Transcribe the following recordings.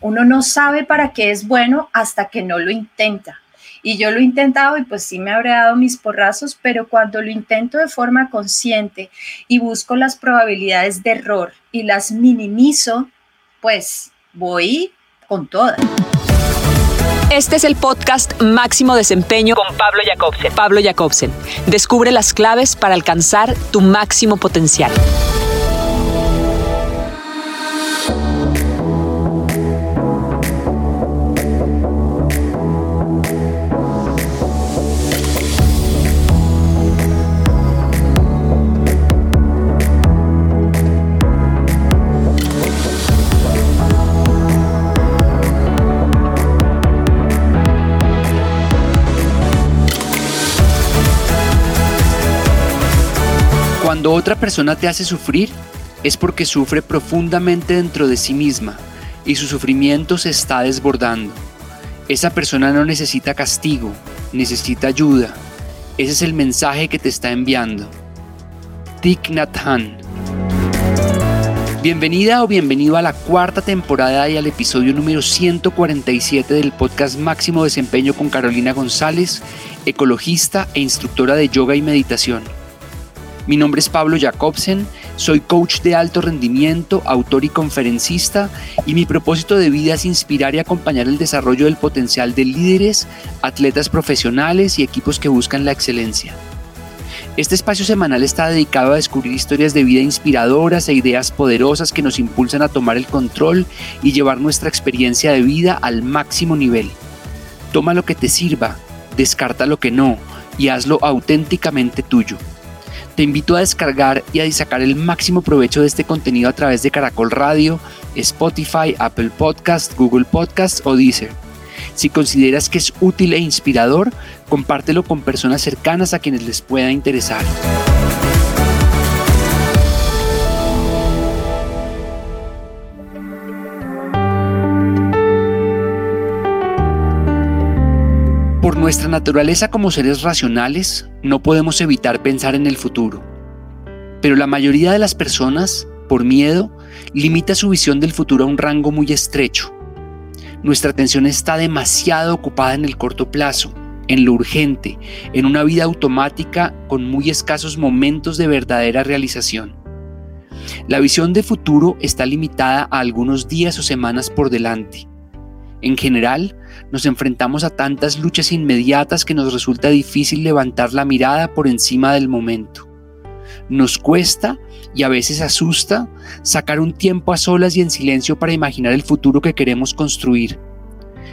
Uno no sabe para qué es bueno hasta que no lo intenta. Y yo lo he intentado y pues sí me habré dado mis porrazos, pero cuando lo intento de forma consciente y busco las probabilidades de error y las minimizo, pues voy con todas. Este es el podcast Máximo Desempeño con Pablo Jacobsen. Pablo Jacobsen. Descubre las claves para alcanzar tu máximo potencial. Otra persona te hace sufrir, es porque sufre profundamente dentro de sí misma y su sufrimiento se está desbordando. Esa persona no necesita castigo, necesita ayuda. Ese es el mensaje que te está enviando. Thich Nhat. Bienvenida o bienvenido a la cuarta temporada y al episodio número 147 del podcast Máximo Desempeño con Carolina González, ecologista e instructora de yoga y meditación. Mi nombre es Pablo Jacobsen, soy coach de alto rendimiento, autor y conferencista y mi propósito de vida es inspirar y acompañar el desarrollo del potencial de líderes, atletas profesionales y equipos que buscan la excelencia. Este espacio semanal está dedicado a descubrir historias de vida inspiradoras e ideas poderosas que nos impulsan a tomar el control y llevar nuestra experiencia de vida al máximo nivel. Toma lo que te sirva, descarta lo que no y hazlo auténticamente tuyo. Te invito a descargar y a sacar el máximo provecho de este contenido a través de Caracol Radio, Spotify, Apple Podcast, Google Podcast o Deezer. Si consideras que es útil e inspirador, compártelo con personas cercanas a quienes les pueda interesar. Nuestra naturaleza como seres racionales, no podemos evitar pensar en el futuro. Pero la mayoría de las personas, por miedo, limita su visión del futuro a un rango muy estrecho. Nuestra atención está demasiado ocupada en el corto plazo, en lo urgente, en una vida automática con muy escasos momentos de verdadera realización. La visión de futuro está limitada a algunos días o semanas por delante. En general, nos enfrentamos a tantas luchas inmediatas que nos resulta difícil levantar la mirada por encima del momento. Nos cuesta y a veces asusta sacar un tiempo a solas y en silencio para imaginar el futuro que queremos construir.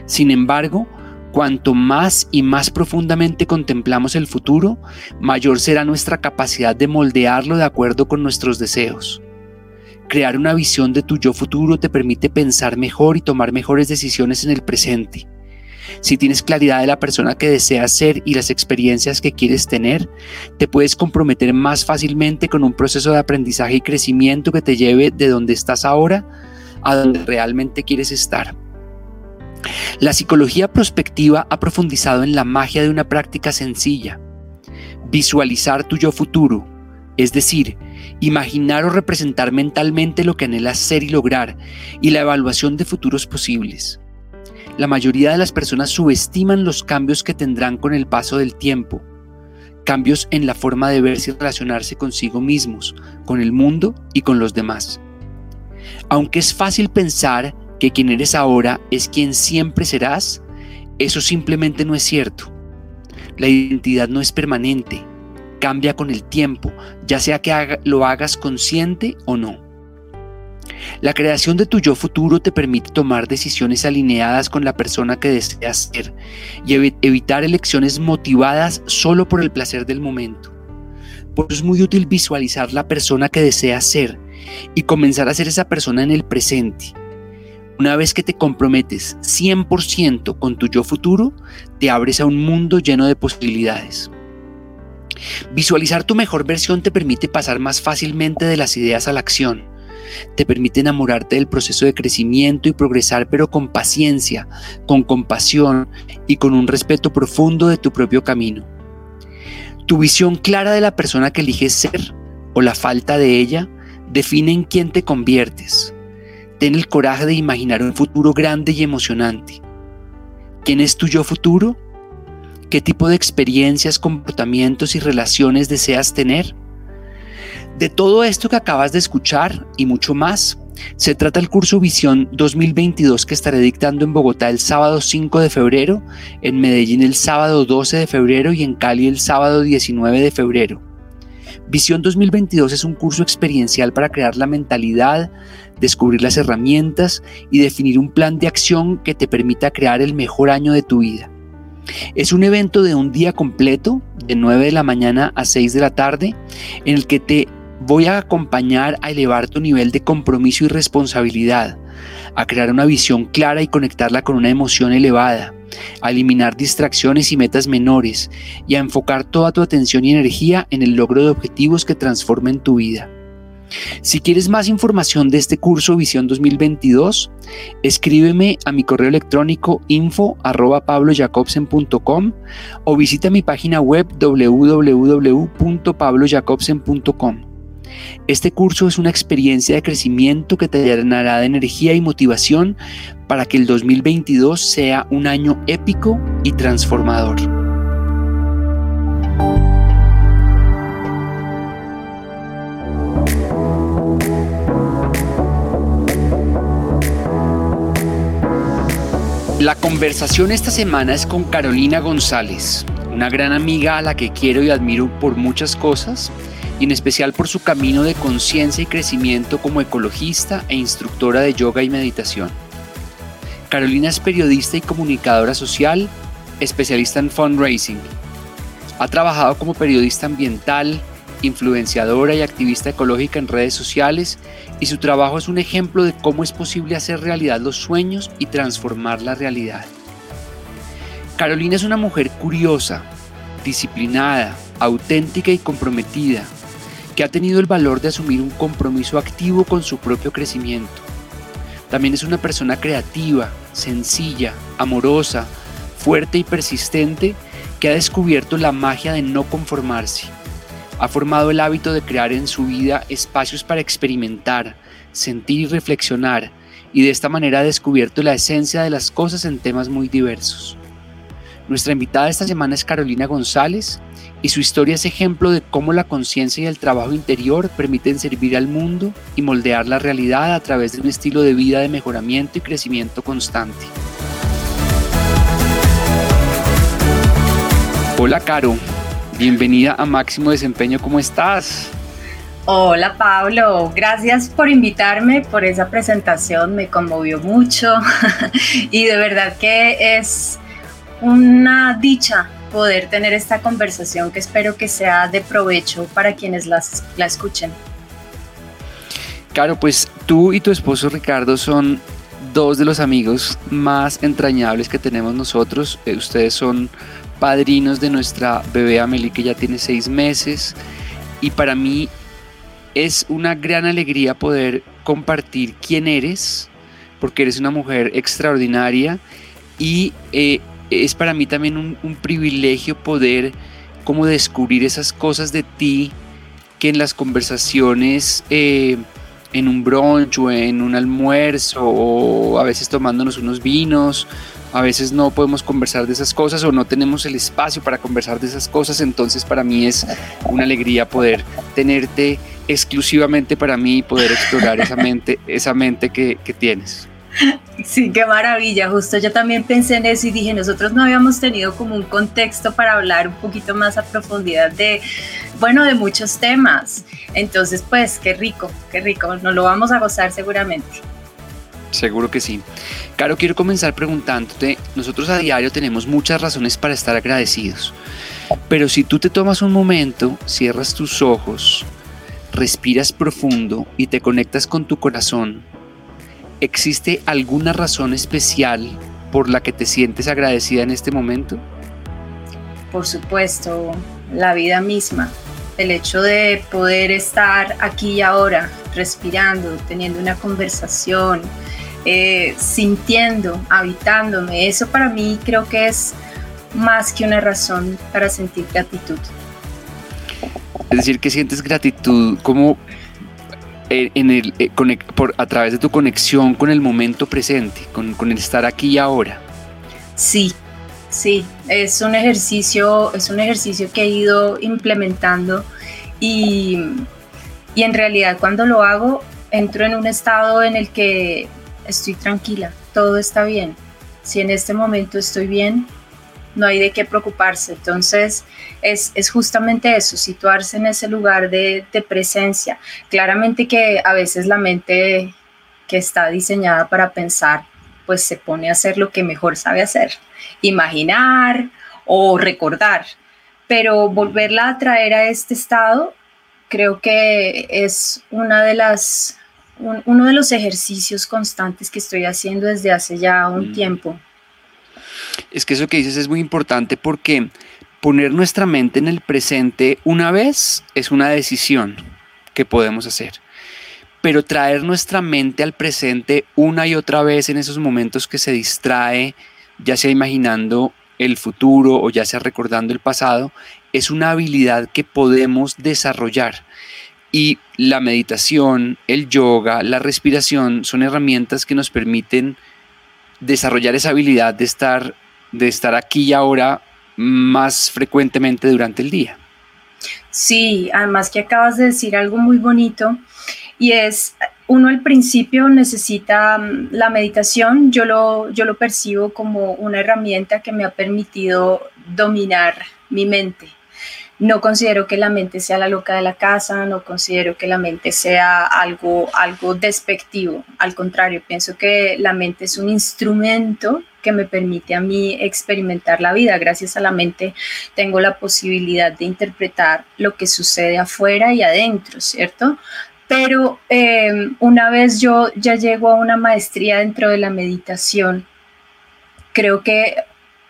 Sin embargo, cuanto más y más profundamente contemplamos el futuro, mayor será nuestra capacidad de moldearlo de acuerdo con nuestros deseos. Crear una visión de tu yo futuro te permite pensar mejor y tomar mejores decisiones en el presente. Si tienes claridad de la persona que deseas ser y las experiencias que quieres tener, te puedes comprometer más fácilmente con un proceso de aprendizaje y crecimiento que te lleve de donde estás ahora a donde realmente quieres estar. La psicología prospectiva ha profundizado en la magia de una práctica sencilla. Visualizar tu yo futuro, es decir, imaginar o representar mentalmente lo que anhelas ser y lograr, y la evaluación de futuros posibles. La mayoría de las personas subestiman los cambios que tendrán con el paso del tiempo, cambios en la forma de verse y relacionarse consigo mismos, con el mundo y con los demás. Aunque es fácil pensar que quien eres ahora es quien siempre serás, eso simplemente no es cierto. La identidad no es permanente, cambia con el tiempo, ya sea que lo hagas consciente o no. La creación de tu yo futuro te permite tomar decisiones alineadas con la persona que deseas ser y evitar elecciones motivadas solo por el placer del momento. Por eso es muy útil visualizar la persona que deseas ser y comenzar a ser esa persona en el presente. Una vez que te comprometes 100% con tu yo futuro, te abres a un mundo lleno de posibilidades. Visualizar tu mejor versión te permite pasar más fácilmente de las ideas a la acción. Te permite enamorarte del proceso de crecimiento y progresar, pero con paciencia, con compasión y con un respeto profundo de tu propio camino. Tu visión clara de la persona que eliges ser o la falta de ella define en quién te conviertes. Ten el coraje de imaginar un futuro grande y emocionante. ¿Quién es tu yo futuro? ¿Qué tipo de experiencias, comportamientos y relaciones deseas tener? De todo esto que acabas de escuchar y mucho más, se trata el curso Visión 2022 que estaré dictando en Bogotá el sábado 5 de febrero, en Medellín el sábado 12 de febrero y en Cali el sábado 19 de febrero. Visión 2022 es un curso experiencial para crear la mentalidad, descubrir las herramientas y definir un plan de acción que te permita crear el mejor año de tu vida. Es un evento de un día completo, de 9 de la mañana a 6 de la tarde, en el que te voy a acompañar a elevar tu nivel de compromiso y responsabilidad, a crear una visión clara y conectarla con una emoción elevada, a eliminar distracciones y metas menores y a enfocar toda tu atención y energía en el logro de objetivos que transformen tu vida. Si quieres más información de este curso Visión 2022, escríbeme a mi correo electrónico info o visita mi página web www.pablojacobsen.com. Este curso es una experiencia de crecimiento que te llenará de energía y motivación para que el 2022 sea un año épico y transformador. La conversación esta semana es con Carolina González, una gran amiga a la que quiero y admiro por muchas cosas y en especial por su camino de conciencia y crecimiento como ecologista e instructora de yoga y meditación. Carolina es periodista y comunicadora social, especialista en fundraising. Ha trabajado como periodista ambiental, influenciadora y activista ecológica en redes sociales y su trabajo es un ejemplo de cómo es posible hacer realidad los sueños y transformar la realidad. Carolina es una mujer curiosa, disciplinada, auténtica y comprometida, que ha tenido el valor de asumir un compromiso activo con su propio crecimiento. También es una persona creativa, sencilla, amorosa, fuerte y persistente que ha descubierto la magia de no conformarse. Ha formado el hábito de crear en su vida espacios para experimentar, sentir y reflexionar, y de esta manera ha descubierto la esencia de las cosas en temas muy diversos. Nuestra invitada esta semana es Carolina González, y su historia es ejemplo de cómo la conciencia y el trabajo interior permiten servir al mundo y moldear la realidad a través de un estilo de vida de mejoramiento y crecimiento constante. Hola Caro, bienvenida a Máximo Desempeño, ¿cómo estás? Hola Pablo, gracias por invitarme, por esa presentación, me conmovió mucho y de verdad que es una dicha poder tener esta conversación que espero que sea de provecho para quienes las, la escuchen. Claro, pues tú y tu esposo Ricardo son dos de los amigos más entrañables que tenemos nosotros. Eh, ustedes son padrinos de nuestra bebé Amelie que ya tiene seis meses. Y para mí es una gran alegría poder compartir quién eres porque eres una mujer extraordinaria. Y eh, es para mí también un, privilegio poder como descubrir esas cosas de ti que en las conversaciones eh, en un brunch o en un almuerzo o a veces tomándonos unos vinos, a veces no podemos conversar de esas cosas o no tenemos el espacio para conversar de esas cosas, entonces para mí es una alegría poder tenerte exclusivamente para mí y poder explorar esa mente, esa mente que, que tienes. Sí, qué maravilla. Justo yo también pensé en eso y dije, nosotros no habíamos tenido como un contexto para hablar un poquito más a profundidad de, bueno, de muchos temas. Entonces, pues, qué rico, qué rico. Nos lo vamos a gozar seguramente. Seguro que sí. Caro, quiero comenzar preguntándote, nosotros a diario tenemos muchas razones para estar agradecidos, pero si tú te tomas un momento, cierras tus ojos, respiras profundo y te conectas con tu corazón, ¿existe alguna razón especial por la que te sientes agradecida en este momento? Por supuesto, la vida misma, el hecho de poder estar aquí y ahora, respirando, teniendo una conversación, eh, sintiendo, habitándome, eso para mí creo que es más que una razón para sentir gratitud. Es decir, que sientes gratitud como en el, eh, por, a través de tu conexión con el momento presente, con, con el estar aquí y ahora. Sí, sí, es un ejercicio, es un ejercicio que he ido implementando y, y en realidad cuando lo hago entro en un estado en el que estoy tranquila, todo está bien. Si en este momento estoy bien, no hay de qué preocuparse. Entonces, es, justamente eso, situarse en ese lugar de, presencia. Claramente que a veces la mente que está diseñada para pensar, pues se pone a hacer lo que mejor sabe hacer, imaginar o recordar, pero volverla a traer a este estado creo que es una de las, uno de los ejercicios constantes que estoy haciendo desde hace ya un mm. tiempo es que eso que dices es muy importante porque poner nuestra mente en el presente una vez es una decisión que podemos hacer. Pero traer nuestra mente al presente una y otra vez en esos momentos que se distrae, ya sea imaginando el futuro o ya sea recordando el pasado, es una habilidad que podemos desarrollar. Y la meditación, el yoga, la respiración son herramientas que nos permiten desarrollar esa habilidad de estar de estar aquí y ahora más frecuentemente durante el día. Sí, además que acabas de decir algo muy bonito y es, uno al principio necesita mm, la meditación, yo lo, yo lo percibo como una herramienta que me ha permitido dominar mi mente. No considero que la mente sea la loca de la casa, no considero que la mente sea algo, algo despectivo. Al contrario, pienso que la mente es un instrumento que me permite a mí experimentar la vida. Gracias a la mente tengo la posibilidad de interpretar lo que sucede afuera y adentro, ¿cierto? Pero eh, una vez yo ya llego a una maestría dentro de la meditación, creo que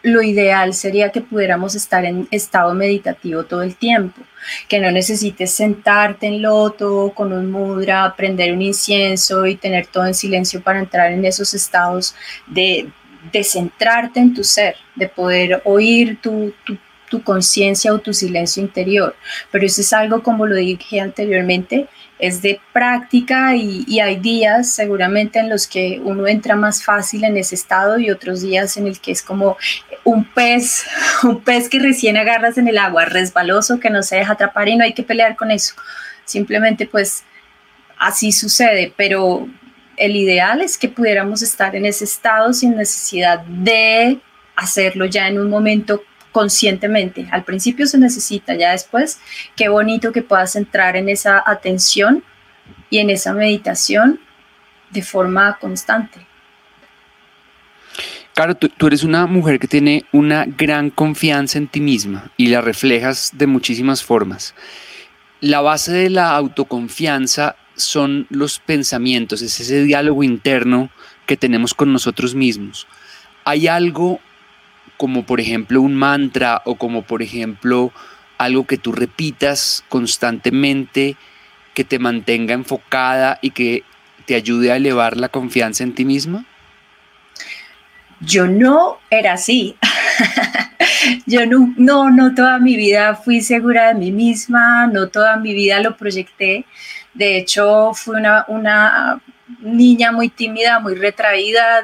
lo ideal sería que pudiéramos estar en estado meditativo todo el tiempo, que no necesites sentarte en loto con un mudra, prender un incienso y tener todo en silencio para entrar en esos estados de, de centrarte en tu ser, de poder oír tu, tu, tu conciencia o tu silencio interior. Pero eso es algo, como lo dije anteriormente, es de práctica y, hay días seguramente en los que uno entra más fácil en ese estado y otros días en el que es como un pez, un pez que recién agarras en el agua, resbaloso, que no se deja atrapar y no hay que pelear con eso. Simplemente pues así sucede, pero el ideal es que pudiéramos estar en ese estado sin necesidad de hacerlo ya en un momento conscientemente. Al principio se necesita, ya después, qué bonito que puedas entrar en esa atención y en esa meditación de forma constante. Claro, tú, eres una mujer que tiene una gran confianza en ti misma y la reflejas de muchísimas formas. La base de la autoconfianza son los pensamientos, es ese diálogo interno que tenemos con nosotros mismos. ¿Hay algo como por ejemplo un mantra o como por ejemplo algo que tú repitas constantemente, que te mantenga enfocada y que te ayude a elevar la confianza en ti misma? Yo no era así. Yo no, no, no toda mi vida fui segura de mí misma, no toda mi vida lo proyecté. De hecho, fui una, una niña muy tímida, muy retraída.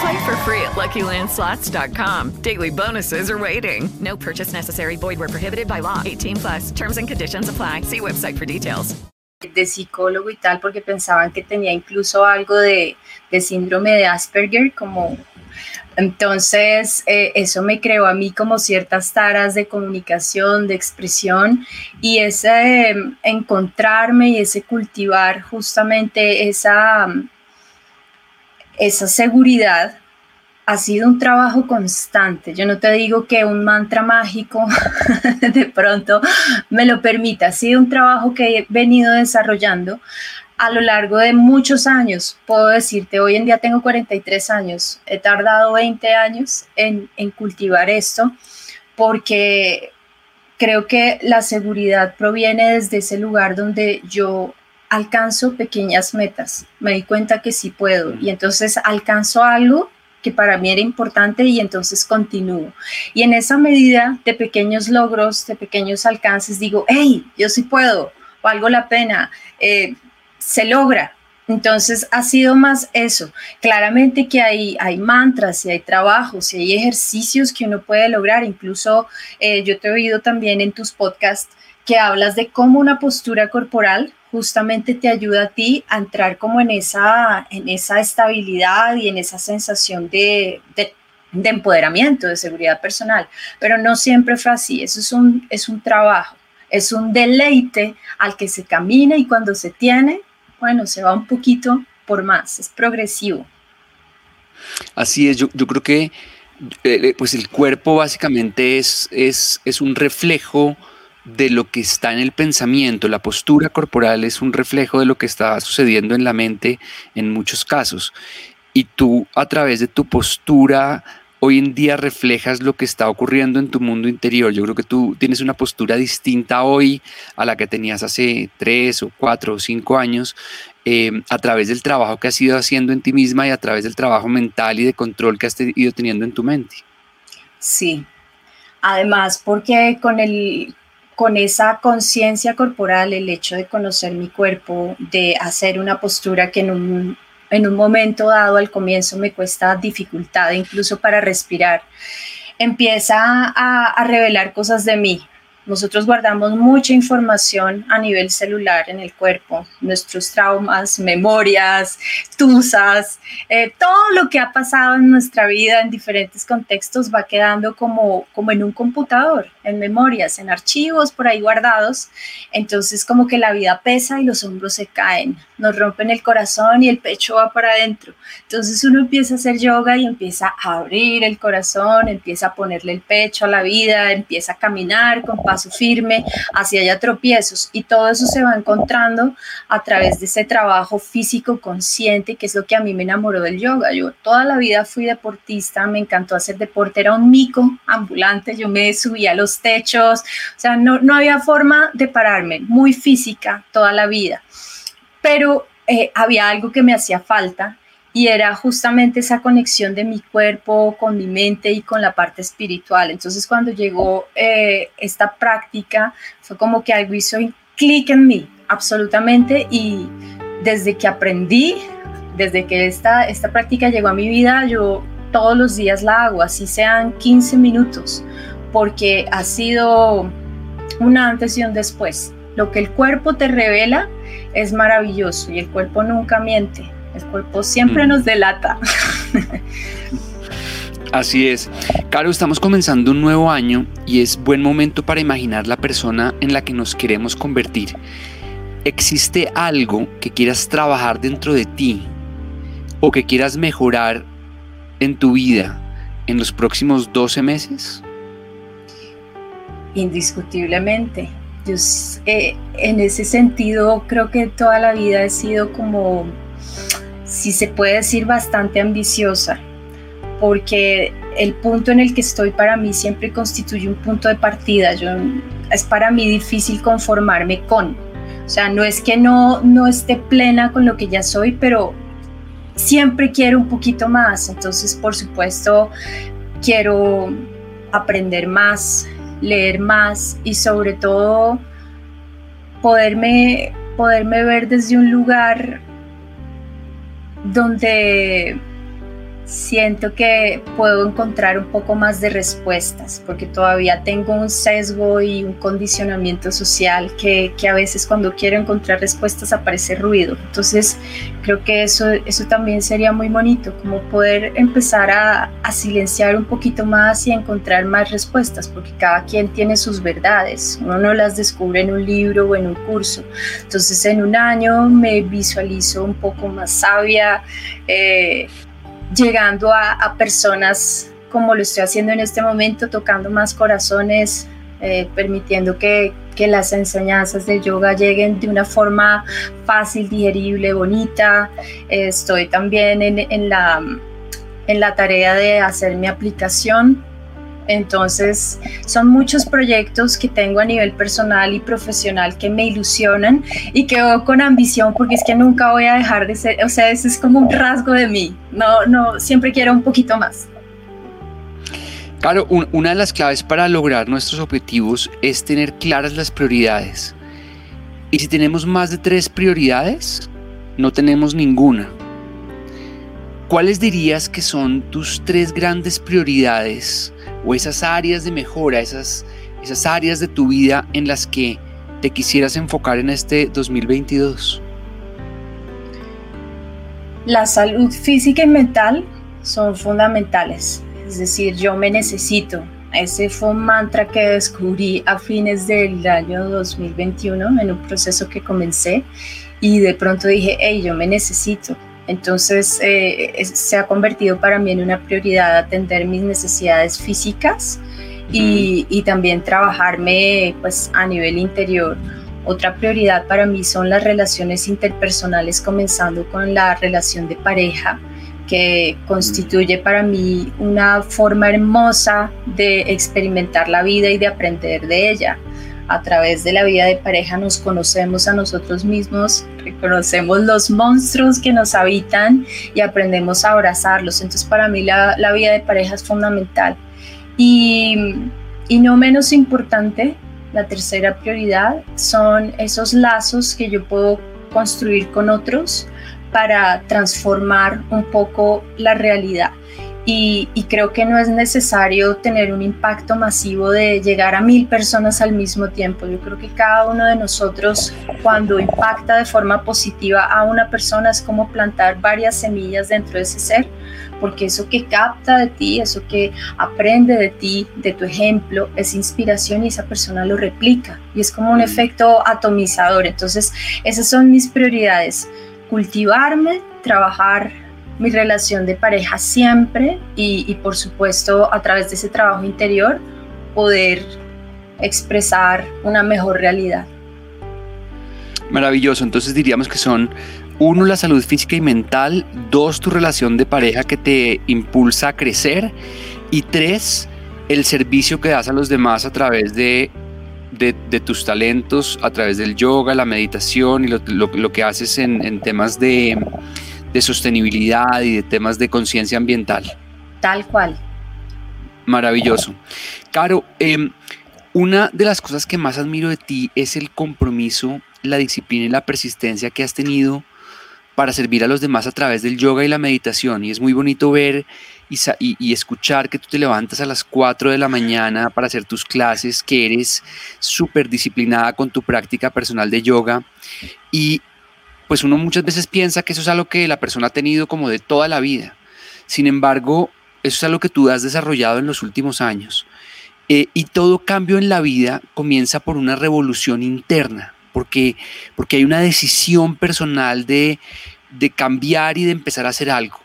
Play for free at LuckyLandSlots.com. Daily bonuses are waiting. No purchase necessary. Void were prohibited by law. 18 plus. Terms and conditions apply. See website for details. De psicólogo y tal, porque pensaban que tenía incluso algo de, síndrome de Asperger, como Entonces, eh, eso me creó a mí como ciertas taras de comunicación, de expresión y ese em, encontrarme y ese cultivar justamente esa, esa seguridad ha sido un trabajo constante. Yo no te digo que un mantra mágico de pronto me lo permita, ha sido un trabajo que he venido desarrollando a lo largo de muchos años. Puedo decirte, hoy en día tengo 43 años, he tardado 20 años en, cultivar esto porque creo que la seguridad proviene desde ese lugar donde yo alcanzo pequeñas metas, me di cuenta que sí puedo y entonces alcanzo algo que para mí era importante y entonces continúo. Y en esa medida de pequeños logros, de pequeños alcances, digo, hey, yo sí puedo, valgo la pena, eh, se logra. Entonces ha sido más eso. Claramente que hay, hay mantras y hay trabajos y hay ejercicios que uno puede lograr. Incluso eh, yo te he oído también en tus podcasts que hablas de cómo una postura corporal justamente te ayuda a ti a entrar como en esa, en esa estabilidad y en esa sensación de, de, de empoderamiento, de seguridad personal. Pero no siempre fue así. Eso es un, es un trabajo, es un deleite al que se camina y cuando se tiene, bueno, se va un poquito por más, es progresivo. Así es, yo, yo creo que eh, eh, pues el cuerpo básicamente es, es, es un reflejo de lo que está en el pensamiento, la postura corporal es un reflejo de lo que está sucediendo en la mente en muchos casos. Y tú a través de tu postura hoy en día reflejas lo que está ocurriendo en tu mundo interior. Yo creo que tú tienes una postura distinta hoy a la que tenías hace tres o cuatro o cinco años eh, a través del trabajo que has ido haciendo en ti misma y a través del trabajo mental y de control que has ido teniendo en tu mente. Sí, además porque con el, con esa conciencia corporal, el hecho de conocer mi cuerpo, de hacer una postura que en un, en un momento dado al comienzo me cuesta dificultad incluso para respirar, empieza a, a revelar cosas de mí, nosotros guardamos mucha información a nivel celular en el cuerpo, nuestros traumas, memorias, tusas, eh, todo lo que ha pasado en nuestra vida en diferentes contextos va quedando como, como en un computador, en memorias, en archivos por ahí guardados. Entonces como que la vida pesa y los hombros se caen, nos rompen el corazón y el pecho va para adentro. Entonces uno empieza a hacer yoga y empieza a abrir el corazón, empieza a ponerle el pecho a la vida, empieza a caminar con paso firme, hacia allá tropiezos y todo eso se va encontrando a través de ese trabajo físico consciente, que es lo que a mí me enamoró del yoga. Yo toda la vida fui deportista, me encantó hacer deporte, era un mico ambulante, yo me subía a los techos, o sea, no, no había forma de pararme, muy física toda la vida, pero eh, había algo que me hacía falta y era justamente esa conexión de mi cuerpo con mi mente y con la parte espiritual. Entonces cuando llegó eh, esta práctica fue como que algo hizo clic en mí, absolutamente, y desde que aprendí, desde que esta, esta práctica llegó a mi vida, yo todos los días la hago, así sean 15 minutos, porque ha sido un antes y un después. Lo que el cuerpo te revela es maravilloso y el cuerpo nunca miente el cuerpo siempre mm. nos delata. Así es. Caro, estamos comenzando un nuevo año y es buen momento para imaginar la persona en la que nos queremos convertir. ¿Existe algo que quieras trabajar dentro de ti o que quieras mejorar en tu vida en los próximos 12 meses? Indiscutiblemente. Yo, eh, en ese sentido creo que toda la vida he sido como si se puede decir, bastante ambiciosa, porque el punto en el que estoy para mí siempre constituye un punto de partida. Yo, es para mí difícil conformarme con. O sea, no es que no, no esté plena con lo que ya soy, pero siempre quiero un poquito más. Entonces, por supuesto, quiero aprender más, leer más y sobre todo poderme, poderme ver desde un lugar donde siento que puedo encontrar un poco más de respuestas, porque todavía tengo un sesgo y un condicionamiento social que, que, a veces cuando quiero encontrar respuestas aparece ruido. Entonces creo que eso, eso también sería muy bonito, como poder empezar a, a silenciar un poquito más y encontrar más respuestas, porque cada quien tiene sus verdades, uno no las descubre en un libro o en un curso. Entonces en un año me visualizo un poco más sabia. Eh, llegando a, personas como lo estoy haciendo en este momento, tocando más corazones, eh, permitiendo que, las enseñanzas del yoga lleguen de una forma fácil, digerible, bonita. estoy también en, en, la, en la tarea de hacer mi aplicación entonces, son muchos proyectos que tengo a nivel personal y profesional que me ilusionan y que veo con ambición porque es que nunca voy a dejar de ser, o sea, ese es como un rasgo de mí. No, no, siempre quiero un poquito más. Claro, una de las claves para lograr nuestros objetivos es tener claras las prioridades. Y si tenemos más de tres prioridades, no tenemos ninguna. ¿Cuáles dirías que son tus tres grandes prioridades o esas áreas de mejora, esas, esas áreas de tu vida en las que te quisieras enfocar en este 2022? La salud física y mental son fundamentales, es decir, yo me necesito. Ese fue un mantra que descubrí a fines del año 2021 en un proceso que comencé y de pronto dije, hey, yo me necesito, entonces eh, se ha convertido para mí en una prioridad atender mis necesidades físicas y, también trabajarme pues a nivel interior. Otra prioridad para mí son las relaciones interpersonales, comenzando con la relación de pareja, que constituye para mí una forma hermosa de experimentar la vida y de aprender de ella a través de la vida de pareja nos conocemos a nosotros mismos, reconocemos los monstruos que nos habitan y aprendemos a abrazarlos. Entonces para mí la, vida de pareja es fundamental. Y, y no menos importante, la tercera prioridad son esos lazos que yo puedo construir con otros para transformar un poco la realidad. Y, creo que no es necesario tener un impacto masivo de llegar a mil personas al mismo tiempo. Yo creo que cada uno de nosotros cuando impacta de forma positiva a una persona es como plantar varias semillas dentro de ese ser, porque eso que capta de ti, eso que aprende de ti, de tu ejemplo, es inspiración y esa persona lo replica y es como un efecto atomizador. Entonces, esas son mis prioridades, cultivarme, trabajar mi relación de pareja siempre y, por supuesto a través de ese trabajo interior poder expresar una mejor realidad. Maravilloso, entonces diríamos que son uno, la salud física y mental, dos, tu relación de pareja que te impulsa a crecer y tres, el servicio que das a los demás a través de, de, tus talentos, a través del yoga, la meditación y lo, que haces en temas de, de sostenibilidad y de temas de conciencia ambiental. Tal cual. Maravilloso. Caro, em, una de las cosas que más admiro de ti es el compromiso, la disciplina y la persistencia que has tenido para servir a los demás a través del yoga y la meditación. Y es muy bonito ver y, y, escuchar que tú te levantas a las 4 de la mañana para hacer tus clases, que eres súper disciplinada con tu práctica personal de yoga. Y pues uno muchas veces piensa que eso es algo que la persona ha tenido como de toda la vida. Sin embargo, eso es algo que tú has desarrollado en los últimos años. Eh, y todo cambio en la vida comienza por una revolución interna, porque, porque hay una decisión personal de, cambiar y de empezar a hacer algo.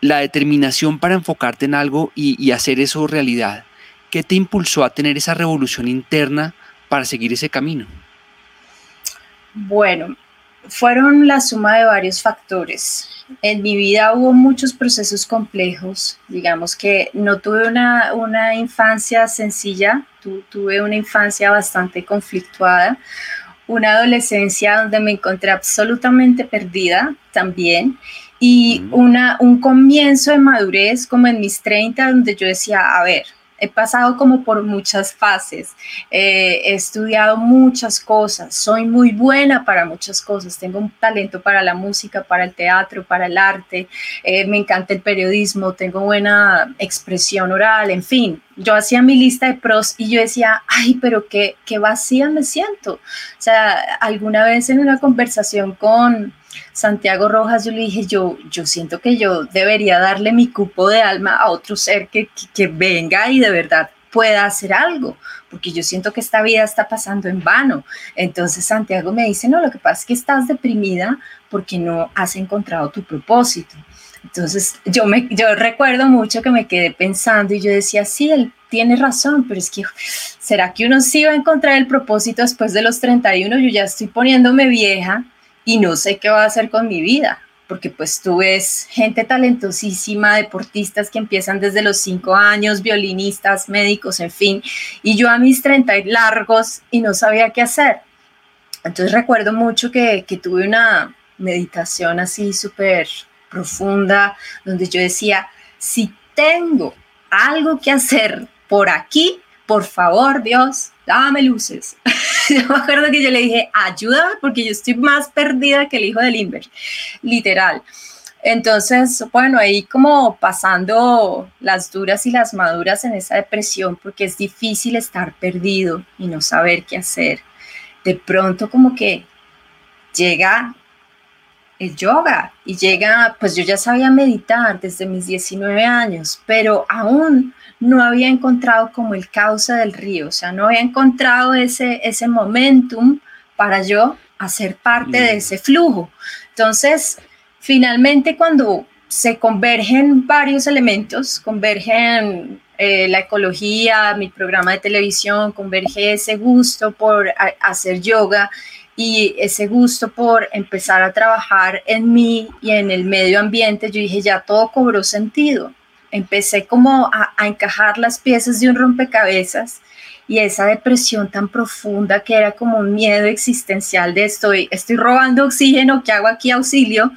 La determinación para enfocarte en algo y, y hacer eso realidad. ¿Qué te impulsó a tener esa revolución interna para seguir ese camino? Bueno, fueron la suma de varios factores. En mi vida hubo muchos procesos complejos, digamos que no tuve una, una infancia sencilla, tuve una infancia bastante conflictuada, una adolescencia donde me encontré absolutamente perdida también y una, un comienzo de madurez como en mis 30 donde yo decía, a ver, he pasado como por muchas fases, eh, he estudiado muchas cosas, soy muy buena para muchas cosas, tengo un talento para la música, para el teatro, para el arte, eh, me encanta el periodismo, tengo buena expresión oral, en fin, yo hacía mi lista de pros y yo decía, ay, pero qué, qué vacía me siento. O sea, alguna vez en una conversación con Santiago Rojas, yo le dije, yo, yo siento que yo debería darle mi cupo de alma a otro ser que, que, venga y de verdad pueda hacer algo, porque yo siento que esta vida está pasando en vano. Entonces Santiago me dice, no, lo que pasa es que estás deprimida porque no has encontrado tu propósito. Entonces yo, me, yo recuerdo mucho que me quedé pensando y yo decía, sí, él tiene razón, pero es que, ¿será que uno sí va a encontrar el propósito después de los 31? Yo ya estoy poniéndome vieja y no sé qué va a hacer con mi vida, porque pues tú ves gente talentosísima, deportistas que empiezan desde los 5 años, violinistas, médicos, en fin, y yo a mis 30 largos y no sabía qué hacer. Entonces recuerdo mucho que, que tuve una meditación así súper profunda, donde yo decía, si tengo algo que hacer por aquí, por favor, Dios, dame luces. yo me acuerdo que yo le dije, ayúdame porque yo estoy más perdida que el hijo de Limber, literal. Entonces, bueno, ahí como pasando las duras y las maduras en esa depresión, porque es difícil estar perdido y no saber qué hacer. De pronto como que llega el yoga y llega, pues yo ya sabía meditar desde mis 19 años, pero aún no había encontrado como el cauce del río, o sea, no había encontrado ese, ese momentum para yo hacer parte de mm. ese flujo. Entonces, finalmente cuando se convergen varios elementos, convergen eh, la ecología, mi programa de televisión, converge ese gusto por hacer yoga y ese gusto por empezar a trabajar en mí y en el medio ambiente, yo dije, ya todo cobró sentido. Empecé como a, encajar las piezas de un rompecabezas y esa depresión tan profunda que era como un miedo existencial de estoy, estoy robando oxígeno, ¿qué hago aquí auxilio?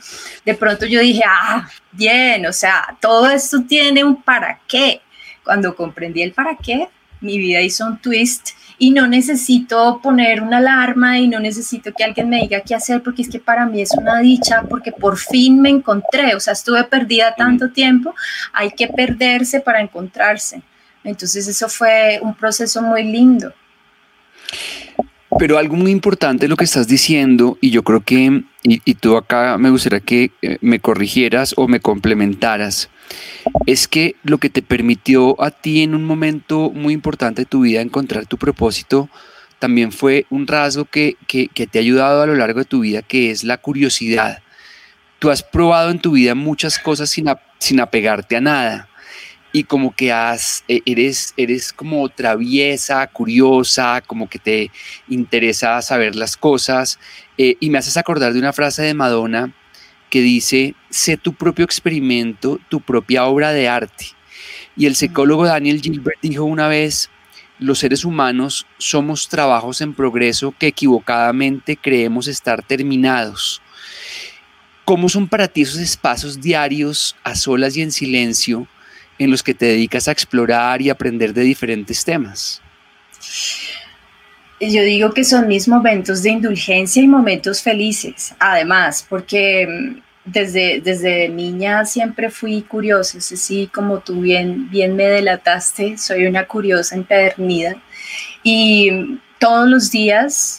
De pronto yo dije, ah, bien, o sea, todo esto tiene un para qué. Cuando comprendí el para qué, mi vida hizo un twist y no necesito poner una alarma y no necesito que alguien me diga qué hacer porque es que para mí es una dicha porque por fin me encontré, o sea, estuve perdida tanto tiempo, hay que perderse para encontrarse. Entonces eso fue un proceso muy lindo. Pero algo muy importante lo que estás diciendo, y yo creo que, y, y tú acá me gustaría que eh, me corrigieras o me complementaras, es que lo que te permitió a ti en un momento muy importante de tu vida encontrar tu propósito también fue un rasgo que, te ha ayudado a lo largo de tu vida, que es la curiosidad. Tú has probado en tu vida muchas cosas sin, sin apegarte a nada y como que e, eres, eres como traviesa, curiosa, como que te interesa saber las cosas. Eh, y me haces acordar de una frase de Madonna que dice, sé tu propio experimento, tu propia obra de arte. Y el psicólogo Daniel Gilbert dijo una vez, los seres humanos somos trabajos en progreso que equivocadamente creemos estar terminados. ¿Cómo son para ti esos espacios diarios, a solas y en silencio, en los que te dedicas a explorar y aprender de diferentes temas? Yo digo que son mis momentos de indulgencia y momentos felices, además, porque mm, desde, desde niña siempre fui curiosa, así como tú bien, bien me delataste, soy una curiosa empedernida. Y mm, todos los días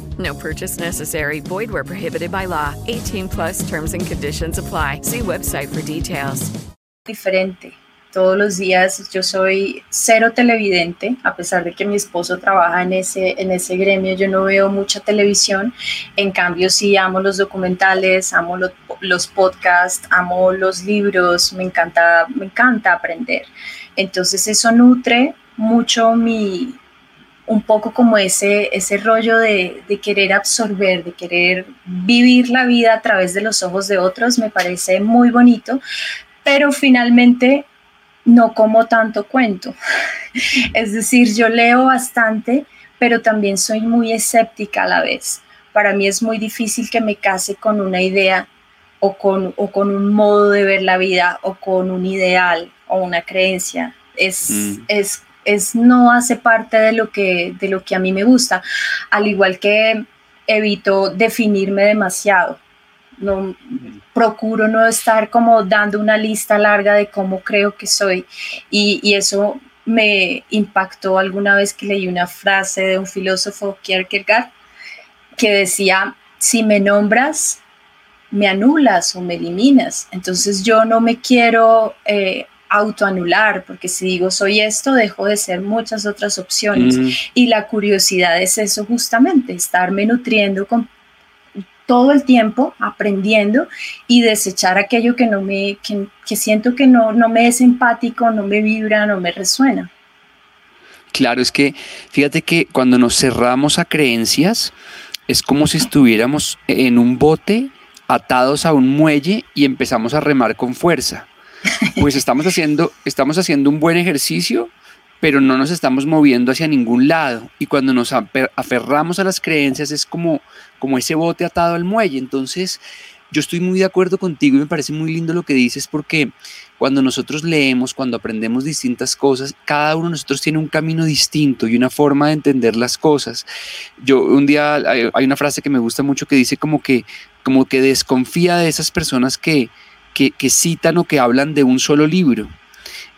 No purchase necessary. Void where prohibited by law. 18 plus terms and conditions apply. See website for details. Diferente. Todos los días yo soy cero televidente, a pesar de que mi esposo trabaja en ese, en ese gremio, yo no veo mucha televisión, en cambio sí amo los documentales, amo los, los podcasts, amo los libros, me encanta, me encanta aprender. Entonces eso nutre mucho mi, un poco como ese, ese rollo de, de, querer absorber, de querer vivir la vida a través de los ojos de otros, me parece muy bonito, pero finalmente no como tanto cuento. Es decir, yo leo bastante, pero también soy muy escéptica a la vez. Para mí es muy difícil que me case con una idea o con, o con un modo de ver la vida o con un ideal o una creencia. Es, mm. es es no hace parte de lo que de lo que a mí me gusta, al igual que evito definirme demasiado. No procuro no estar como dando una lista larga de cómo creo que soy y, eso me impactó alguna vez que leí una frase de un filósofo Kierkegaard que decía, si me nombras, me anulas o me eliminas. Entonces yo no me quiero eh, autoanular, porque si digo soy esto, dejo de ser muchas otras opciones. Y la curiosidad es eso justamente, estarme nutriendo con todo el tiempo, aprendiendo y desechar aquello que no me, que, siento que no, no me es empático, no me vibra, no me resuena. Claro, es que fíjate que cuando nos cerramos a creencias, es como si estuviéramos en un bote atados a un muelle y empezamos a remar con fuerza pues estamos haciendo, estamos haciendo un buen ejercicio, pero no nos estamos moviendo hacia ningún lado. Y cuando nos aferramos a las creencias es como, como ese bote atado al muelle. Entonces, yo estoy muy de acuerdo contigo y me parece muy lindo lo que dices porque cuando nosotros leemos, cuando aprendemos distintas cosas, cada uno de nosotros tiene un camino distinto y una forma de entender las cosas. Yo un día hay una frase que me gusta mucho que dice como que como que desconfía de esas personas que que, citan o que hablan de un solo libro.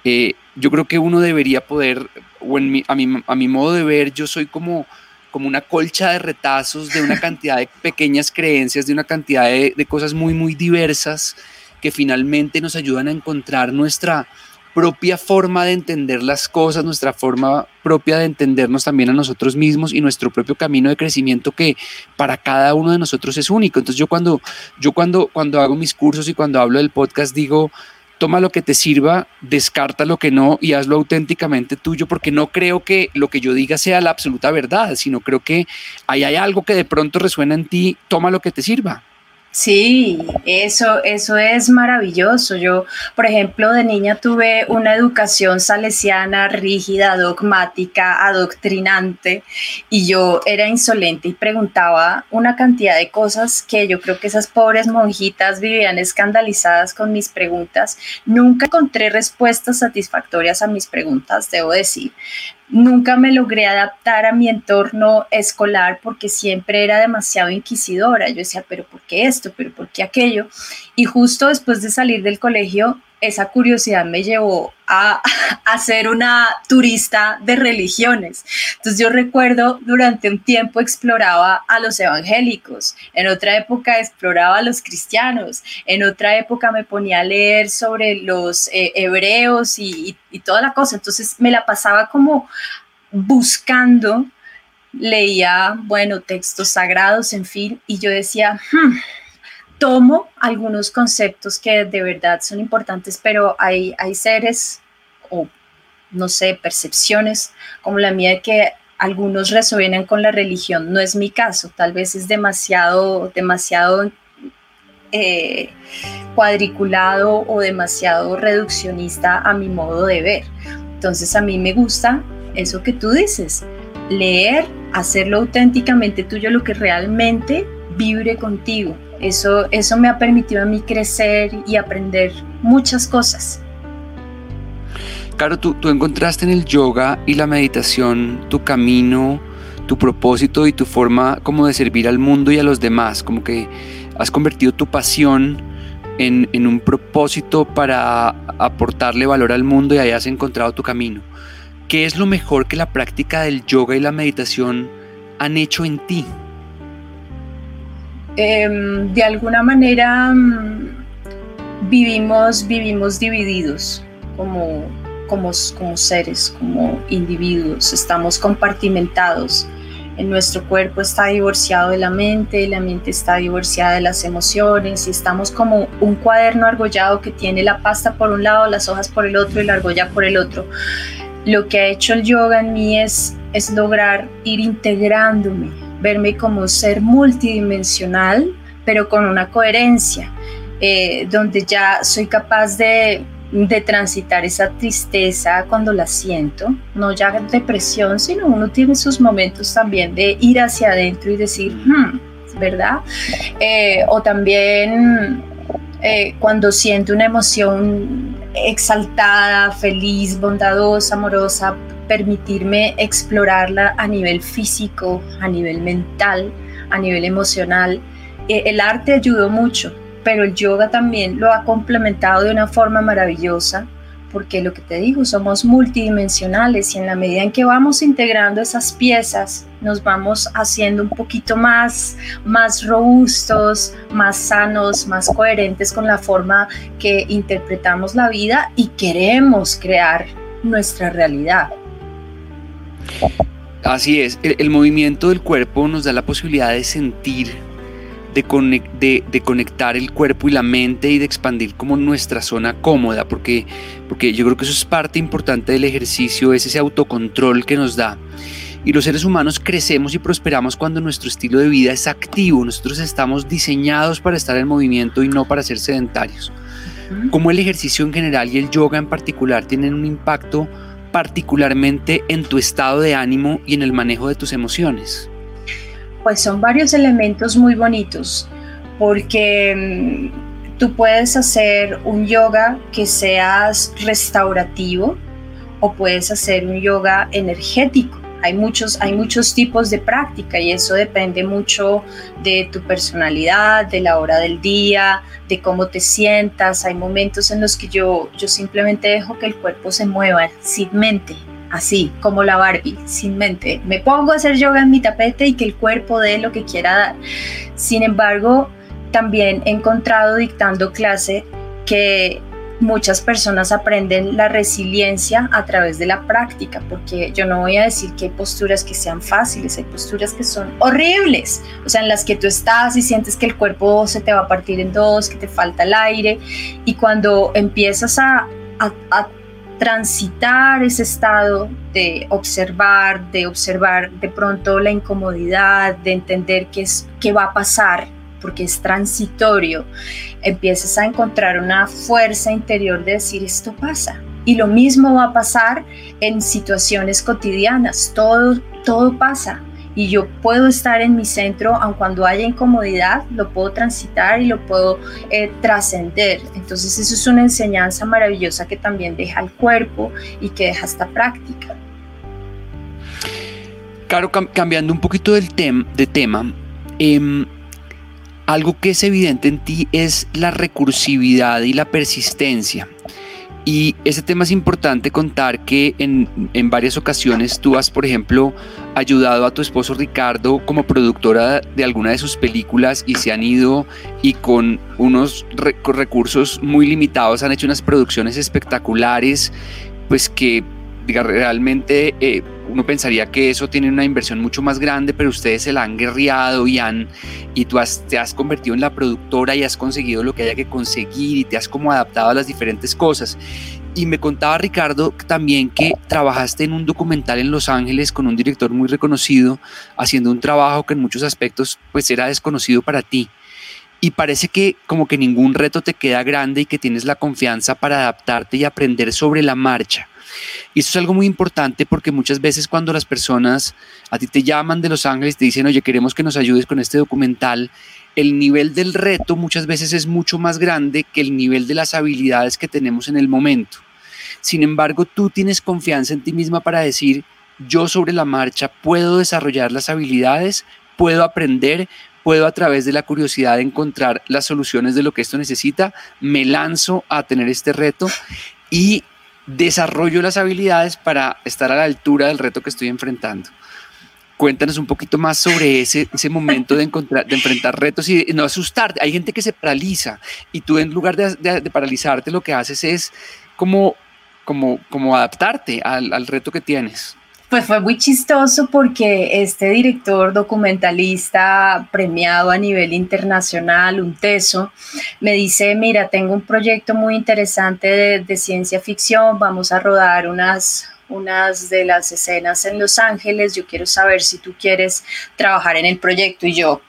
Eh, yo creo que uno debería poder, o en a, mi, a mi modo de ver, yo soy como, como una colcha de retazos de una cantidad de pequeñas creencias, de una cantidad de, de cosas muy, muy diversas que finalmente nos ayudan a encontrar nuestra, propia forma de entender las cosas, nuestra forma propia de entendernos también a nosotros mismos y nuestro propio camino de crecimiento que para cada uno de nosotros es único. Entonces yo cuando, yo cuando, cuando hago mis cursos y cuando hablo del podcast digo, toma lo que te sirva, descarta lo que no y hazlo auténticamente tuyo, porque no creo que lo que yo diga sea la absoluta verdad, sino creo que ahí hay algo que de pronto resuena en ti, toma lo que te sirva. Sí, eso, eso es maravilloso. Yo, por ejemplo, de niña tuve una educación salesiana rígida, dogmática, adoctrinante, y yo era insolente y preguntaba una cantidad de cosas que yo creo que esas pobres monjitas vivían escandalizadas con mis preguntas. Nunca encontré respuestas satisfactorias a mis preguntas, debo decir. Nunca me logré adaptar a mi entorno escolar porque siempre era demasiado inquisidora. Yo decía, pero ¿por qué esto? ¿Pero por qué aquello? Y justo después de salir del colegio esa curiosidad me llevó a, a, ser una turista de religiones. Entonces yo recuerdo durante un tiempo exploraba a los evangélicos, en otra época exploraba a los cristianos, en otra época me ponía a leer sobre los eh, hebreos y, y, toda la cosa. Entonces me la pasaba como buscando, leía, bueno, textos sagrados, en fin, y yo decía, hmm, tomo algunos conceptos que de verdad son importantes, pero hay, hay seres o, no sé, percepciones como la mía que algunos resuenan con la religión. No es mi caso, tal vez es demasiado, demasiado eh, cuadriculado o demasiado reduccionista a mi modo de ver. Entonces a mí me gusta eso que tú dices, leer, hacerlo auténticamente tuyo, lo que realmente vibre contigo. Eso, eso me ha permitido a mí crecer y aprender muchas cosas. Claro, tú, tú encontraste en el yoga y la meditación tu camino, tu propósito y tu forma como de servir al mundo y a los demás, como que has convertido tu pasión en, en, un propósito para aportarle valor al mundo y ahí has encontrado tu camino. ¿Qué es lo mejor que la práctica del yoga y la meditación han hecho en ti? Em, de alguna manera mm, vivimos, vivimos divididos como, como, como seres, como individuos, estamos compartimentados. En nuestro cuerpo está divorciado de la mente, la mente está divorciada de las emociones y estamos como un cuaderno argollado que tiene la pasta por un lado, las hojas por el otro y la argolla por el otro. Lo que ha hecho el yoga en mí es, es lograr ir integrándome, verme como un ser multidimensional, pero con una coherencia, eh, donde ya soy capaz de, de, transitar esa tristeza cuando la siento, no ya depresión, sino uno tiene sus momentos también de ir hacia adentro y decir, hmm, ¿verdad? Eh, o también eh, cuando siento una emoción exaltada, feliz, bondadosa, amorosa, permitirme explorarla a nivel físico, a nivel mental, a nivel emocional. Eh, el arte ayudó mucho, pero el yoga también lo ha complementado de una forma maravillosa, porque lo que te digo, somos multidimensionales y en la medida en que vamos integrando esas piezas, nos vamos haciendo un poquito más, más robustos, más sanos, más coherentes con la forma que interpretamos la vida y queremos crear nuestra realidad. Así es, el, movimiento del cuerpo nos da la posibilidad de sentir, de, de, conectar el cuerpo y la mente y de expandir como nuestra zona cómoda, porque, porque yo creo que eso es parte importante del ejercicio, es ese autocontrol que nos da. Y los seres humanos crecemos y prosperamos cuando nuestro estilo de vida es activo, nosotros estamos diseñados para estar en movimiento y no para ser sedentarios. Como el ejercicio en general y el yoga en particular tienen un impacto particularmente en tu estado de ánimo y en el manejo de tus emociones? Pues son varios elementos muy bonitos, porque mm, tú puedes hacer un yoga que seas restaurativo o puedes hacer un yoga energético hay muchos, hay muchos tipos de práctica y eso depende mucho de tu personalidad, de la hora del día, de cómo te sientas. Hay momentos en los que yo, yo simplemente dejo que el cuerpo se mueva sin mente, así como la Barbie, sin mente. Me pongo a hacer yoga en mi tapete y que el cuerpo dé lo que quiera dar. Sin embargo, también he encontrado dictando clase que muchas personas aprenden la resiliencia a través de la práctica, porque yo no voy a decir que hay posturas que sean fáciles, hay posturas que son horribles, o sea, en las que tú estás y sientes que el cuerpo se te va a partir en dos, que te falta el aire, y cuando empiezas a, transitar ese estado de observar, de observar de pronto la incomodidad, de entender qué, es, qué va a pasar, porque es transitorio, empiezas a encontrar una fuerza interior de decir esto pasa. Y lo mismo va a pasar en situaciones cotidianas, todo, todo pasa. Y yo puedo estar en mi centro, aun cuando haya incomodidad, lo puedo transitar y lo puedo eh, trascender. Entonces eso es una enseñanza maravillosa que también deja el cuerpo y que deja esta práctica. Claro, cambiando un poquito del de tema, eh, algo que es evidente en ti es la recursividad y la persistencia. Y ese tema es importante contar que en, varias ocasiones tú has, por ejemplo, ayudado a tu esposo Ricardo como productora de alguna de sus películas y se han ido y con unos recursos muy limitados han hecho unas producciones espectaculares, pues que realmente eh, uno pensaría que eso tiene una inversión mucho más grande, pero ustedes se la han guerreado y, han, y tú te has convertido en la productora y has conseguido lo que haya que conseguir y te has como adaptado a las diferentes cosas. Y me contaba Ricardo también que trabajaste en un documental en Los Ángeles con un director muy reconocido, haciendo un trabajo que en muchos aspectos pues era desconocido para ti. Y parece que como que ningún reto te queda grande y que tienes la confianza para adaptarte y aprender sobre la marcha. Y eso es algo muy importante porque muchas veces cuando las personas a ti te llaman de Los Ángeles, te dicen, oye, queremos que nos ayudes con este documental, el nivel del reto muchas veces es mucho más grande que el nivel de las habilidades que tenemos en el momento. Sin embargo, tú tienes confianza en ti misma para decir, yo sobre la marcha puedo desarrollar las habilidades, puedo aprender, puedo a través de la curiosidad encontrar las soluciones de lo que esto necesita, me lanzo a tener este reto y desarrollo las habilidades para estar a la altura del reto que estoy enfrentando. cuéntanos un poquito más sobre ese, ese momento de, encontrar, de enfrentar retos y no asustarte. Hay gente que se paraliza y tú en lugar de, de, paralizarte lo que haces es como, como, como adaptarte al, al reto que tienes. Pues fue muy chistoso porque este director documentalista premiado a nivel internacional, un teso, me dice, mira, tengo un proyecto muy interesante de, de ciencia ficción, vamos a rodar unas, unas de las escenas en Los Ángeles, yo quiero saber si tú quieres trabajar en el proyecto y yo,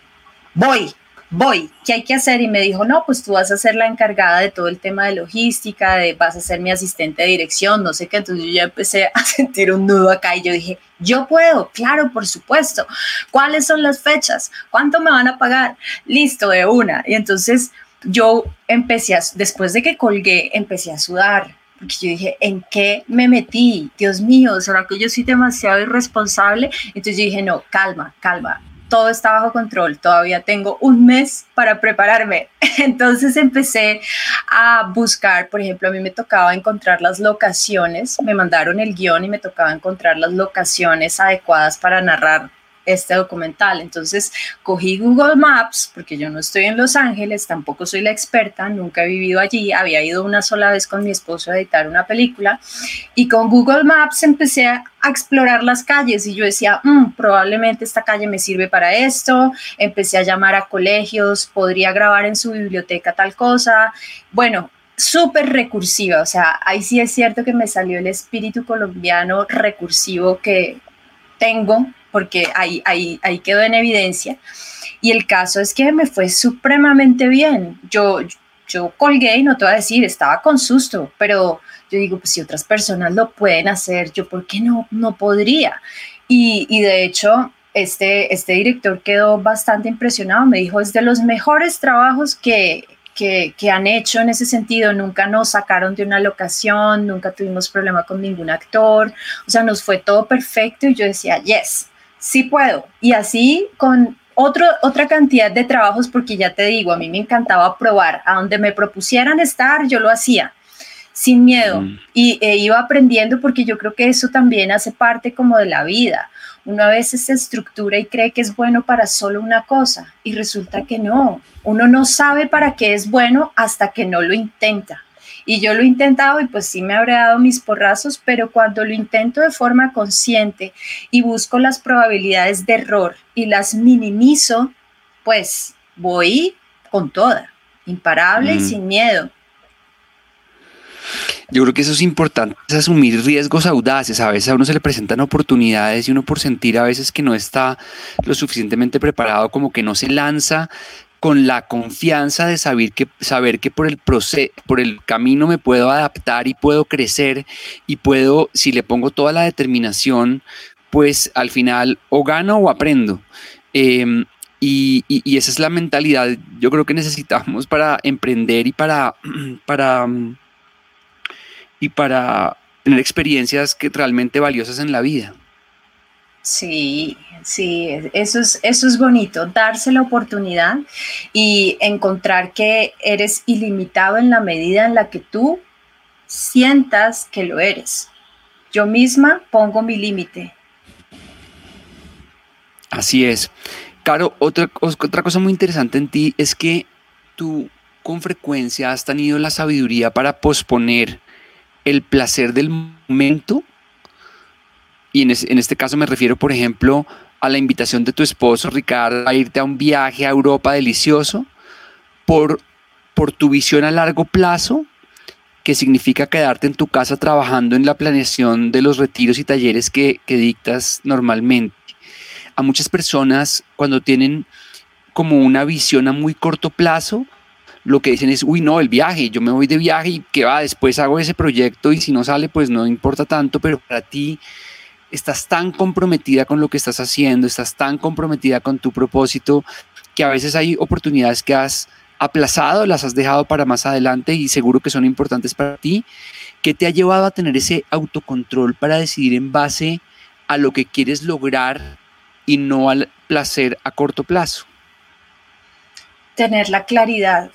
voy, voy, ¿qué hay que hacer? Y me dijo, no, pues tú vas a ser la encargada de todo el tema de logística, de, vas a ser mi asistente de dirección, no sé qué. Entonces yo ya empecé a sentir un nudo acá y yo dije, yo puedo, claro, por supuesto. ¿Cuáles son las fechas? ¿Cuánto me van a pagar? Listo, de una. Y entonces yo empecé, a, después de que colgué, empecé a sudar. Porque yo dije, ¿en qué me metí? Dios mío, ¿será que yo soy demasiado irresponsable? Entonces yo dije, no, calma, calma, todo está bajo control, todavía tengo un mes para prepararme. Entonces empecé a buscar, por ejemplo, a mí me tocaba encontrar las locaciones, me mandaron el guion y me tocaba encontrar las locaciones adecuadas para narrar este documental. Entonces cogí Google Maps, porque yo no estoy en Los Ángeles, tampoco soy la experta, nunca he vivido allí, había ido una sola vez con mi esposo a editar una película, y con Google Maps empecé a, explorar las calles y yo decía, mm, probablemente esta calle me sirve para esto, empecé a llamar a colegios, podría grabar en su biblioteca tal cosa. Bueno, súper recursiva, o sea, ahí sí es cierto que me salió el espíritu colombiano recursivo que tengo porque ahí, ahí, ahí quedó en evidencia. Y el caso es que me fue supremamente bien. Yo, yo colgué y no te voy a decir, estaba con susto, pero yo digo, pues si otras personas lo pueden hacer, yo por qué no, no podría. Y, y de hecho, este, este director quedó bastante impresionado, me dijo, es de los mejores trabajos que, que, que, han hecho en ese sentido. Nunca nos sacaron de una locación, nunca tuvimos problema con ningún actor, o sea, nos fue todo perfecto y yo decía, yes, sí puedo. Y así con otro, otra cantidad de trabajos, porque ya te digo, a mí me encantaba probar, a donde me propusieran estar, yo lo hacía sin miedo mm. y e iba aprendiendo porque yo creo que eso también hace parte como de la vida. Uno a veces se estructura y cree que es bueno para solo una cosa y resulta que no. Uno no sabe para qué es bueno hasta que no lo intenta. Y yo lo he intentado y pues sí me habré dado mis porrazos, pero cuando lo intento de forma consciente y busco las probabilidades de error y las minimizo, pues voy con toda, imparable y mm. sin miedo. Yo creo que eso es importante, es asumir riesgos audaces. A veces a uno se le presentan oportunidades y uno por sentir a veces que no está lo suficientemente preparado, como que no se lanza con la confianza de saber que, saber que por, el proceso, por el camino me puedo adaptar y puedo crecer y puedo, si le pongo toda la determinación, pues al final o gano o aprendo. Em, y, y, esa es la mentalidad, yo creo que necesitamos para emprender y para, para y para tener experiencias que realmente valiosas en la vida. Sí, sí, eso es, eso es bonito, darse la oportunidad y encontrar que eres ilimitado en la medida en la que tú sientas que lo eres. Yo misma pongo mi límite. Así es. Caro, otra, otra cosa muy interesante en ti es que tú con frecuencia has tenido la sabiduría para posponer el placer del momento, y en, este caso me refiero, por ejemplo, a la invitación de tu esposo Ricardo a irte a un viaje a Europa delicioso, por, por tu visión a largo plazo, que significa quedarte en tu casa trabajando en la planeación de los retiros y talleres que, que dictas normalmente. A muchas personas, cuando tienen como una visión a muy corto plazo, lo que dicen es, uy, no, el viaje, yo me voy de viaje y que va, después hago ese proyecto y si no sale, pues no importa tanto, pero para ti estás tan comprometida con lo que estás haciendo, estás tan comprometida con tu propósito, que a veces hay oportunidades que has aplazado, las has dejado para más adelante y seguro que son importantes para ti. ¿Qué te ha llevado a tener ese autocontrol para decidir en base a lo que quieres lograr y no al placer a corto plazo? Tener la claridad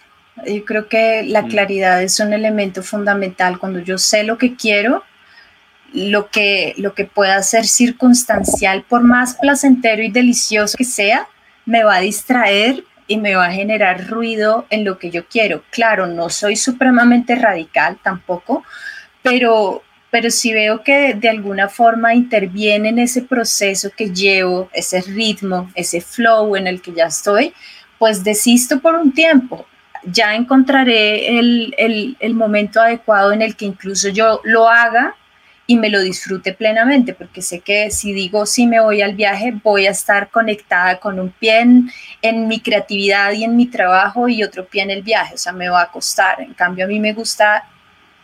yo creo que la mm. claridad es un elemento fundamental. Cuando yo sé lo que quiero, lo que, lo que pueda ser circunstancial, por más placentero y delicioso que sea, me va a distraer y me va a generar ruido en lo que yo quiero. Claro, no soy supremamente radical tampoco, pero, pero si veo que de alguna forma interviene en ese proceso que llevo, ese ritmo, ese flow en el que ya estoy, pues desisto por un tiempo. Ya encontraré el, el, el momento adecuado en el que incluso yo lo haga y me lo disfrute plenamente, porque sé que si digo si me voy al viaje, voy a estar conectada con un pie en, mi creatividad y en mi trabajo y otro pie en el viaje, o sea, me va a costar. En cambio, a mí me gusta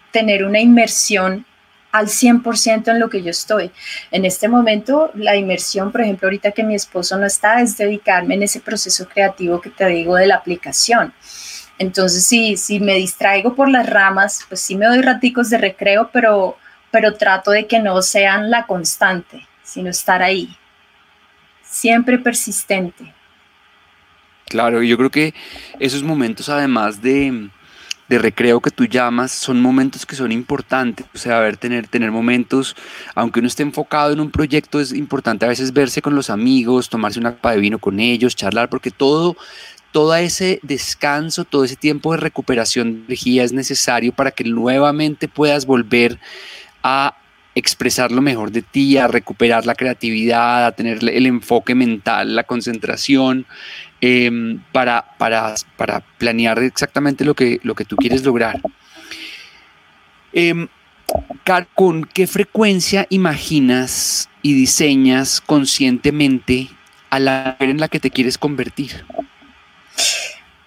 tener una inmersión al 100% en lo que yo estoy. En este momento, la inmersión, por ejemplo, ahorita que mi esposo no está, es dedicarme en ese proceso creativo que te digo de la aplicación. Entonces, si, si me distraigo por las ramas, pues sí me doy raticos de recreo, pero pero trato de que no sean la constante, sino estar ahí, siempre persistente. Claro, yo creo que esos momentos, además de, de recreo que tú llamas, son momentos que son importantes. O sea, tener, tener momentos, aunque uno esté enfocado en un proyecto, es importante a veces verse con los amigos, tomarse una copa de vino con ellos, charlar, porque todo, todo ese descanso, todo ese tiempo de recuperación de energía es necesario para que nuevamente puedas volver a expresar lo mejor de ti, a recuperar la creatividad, a tener el enfoque mental, la concentración, em, para, para, para, planear exactamente lo que, lo que tú quieres lograr. Eh, ¿Con qué frecuencia imaginas y diseñas conscientemente a la en la que te quieres convertir?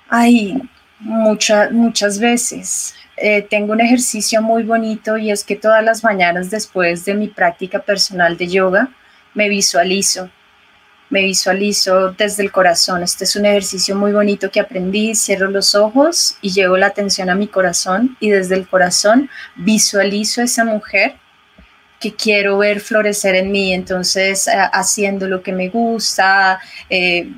Ay, muchas veces. Eh, tengo un ejercicio muy bonito y es que todas las mañanas después de mi práctica personal de yoga me visualizo, me visualizo desde el corazón. Este es un ejercicio muy bonito que aprendí, cierro los ojos y llevo la atención a mi corazón y desde el corazón visualizo a esa mujer que quiero ver florecer en mí, entonces eh, haciendo lo que me gusta, eh,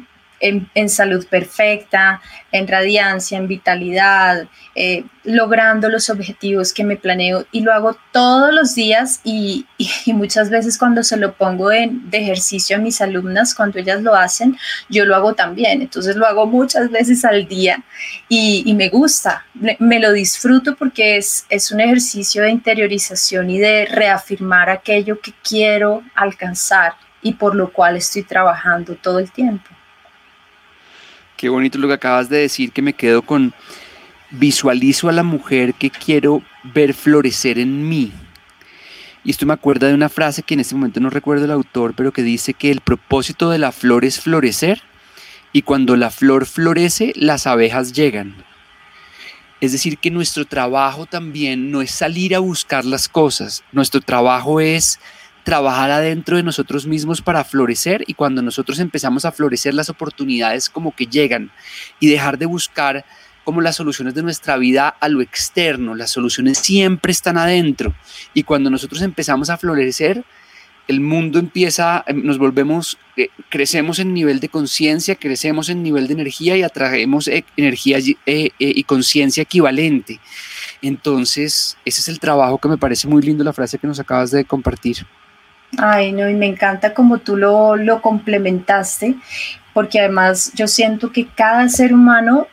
en, salud perfecta, en radiancia, en vitalidad, eh, logrando los objetivos que me planeo y lo hago todos los días y, muchas veces cuando se lo pongo en, de ejercicio a mis alumnas, cuando ellas lo hacen, yo lo hago también. Entonces lo hago muchas veces al día y, me gusta, me, lo disfruto porque es, es un ejercicio de interiorización y de reafirmar aquello que quiero alcanzar y por lo cual estoy trabajando todo el tiempo. Qué bonito lo que acabas de decir, que me quedo con visualizo a la mujer que quiero ver florecer en mí. Y esto me acuerda de una frase que en este momento no recuerdo el autor, pero que dice que el propósito de la flor es florecer y cuando la flor florece, las abejas llegan. Es decir, que nuestro trabajo también no es salir a buscar las cosas, nuestro trabajo es trabajar adentro de nosotros mismos para florecer y cuando nosotros empezamos a florecer las oportunidades como que llegan y dejar de buscar como las soluciones de nuestra vida a lo externo, las soluciones siempre están adentro y cuando nosotros empezamos a florecer, el mundo empieza, em, nos volvemos, eh, crecemos en nivel de conciencia, crecemos en nivel de energía y atraemos eh, energía eh, y conciencia equivalente. Entonces, ese es el trabajo que me parece muy lindo la frase que nos acabas de compartir. Ay, no, y me encanta como tú lo, lo complementaste, porque además yo siento que cada ser humano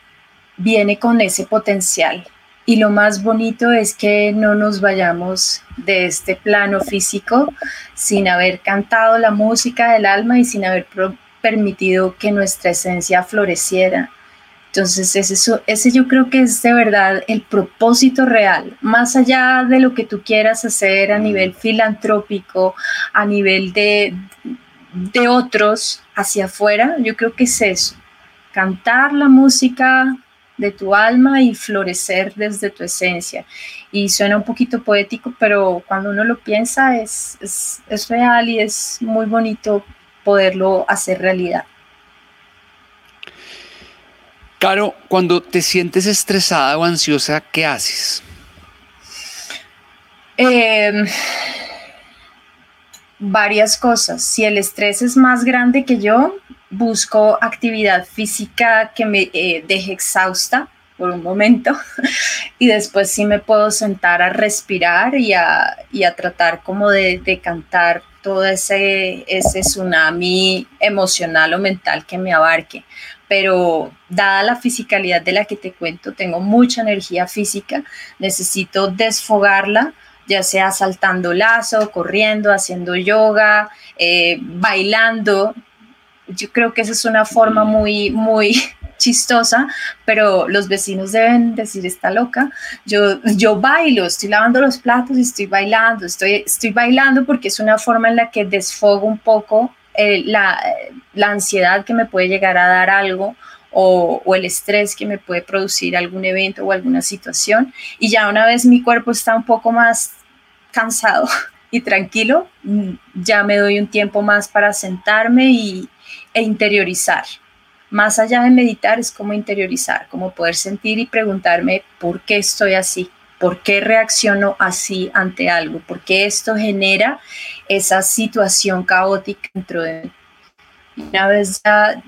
viene con ese potencial. Y lo más bonito es que no nos vayamos de este plano físico sin haber cantado la música del alma y sin haber permitido que nuestra esencia floreciera. Entonces, ese, ese yo creo que es de verdad el propósito real, más allá de lo que tú quieras hacer a nivel filantrópico, a nivel de, de otros hacia afuera, yo creo que es eso, cantar la música de tu alma y florecer desde tu esencia. Y suena un poquito poético, pero cuando uno lo piensa es, es, es real y es muy bonito poderlo hacer realidad. Caro, cuando te sientes estresada o ansiosa, ¿qué haces? Em, varias cosas. Si el estrés es más grande que yo, busco actividad física que me eh, deje exhausta, por un momento y después sí me puedo sentar a respirar y a, y a tratar como de, de, cantar todo ese, ese tsunami emocional o mental que me abarque. Pero dada la fisicalidad de la que te cuento, tengo mucha energía física, necesito desfogarla, ya sea saltando lazo, corriendo, haciendo yoga, eh, bailando. Yo creo que esa es una forma muy, muy chistosa, pero los vecinos deben decir, está loca. Yo, yo bailo, estoy lavando los platos y estoy bailando, estoy, estoy bailando porque es una forma en la que desfogo un poco eh, la, ansiedad que me puede llegar a dar algo o, o, el estrés que me puede producir algún evento o alguna situación. Y ya una vez mi cuerpo está un poco más cansado y tranquilo, mm, ya me doy un tiempo más para sentarme y, e interiorizar más allá de meditar es como interiorizar, como poder sentir y preguntarme por qué estoy así, por qué reacciono así ante algo, por qué esto genera esa situación caótica dentro de mí. Una vez ya,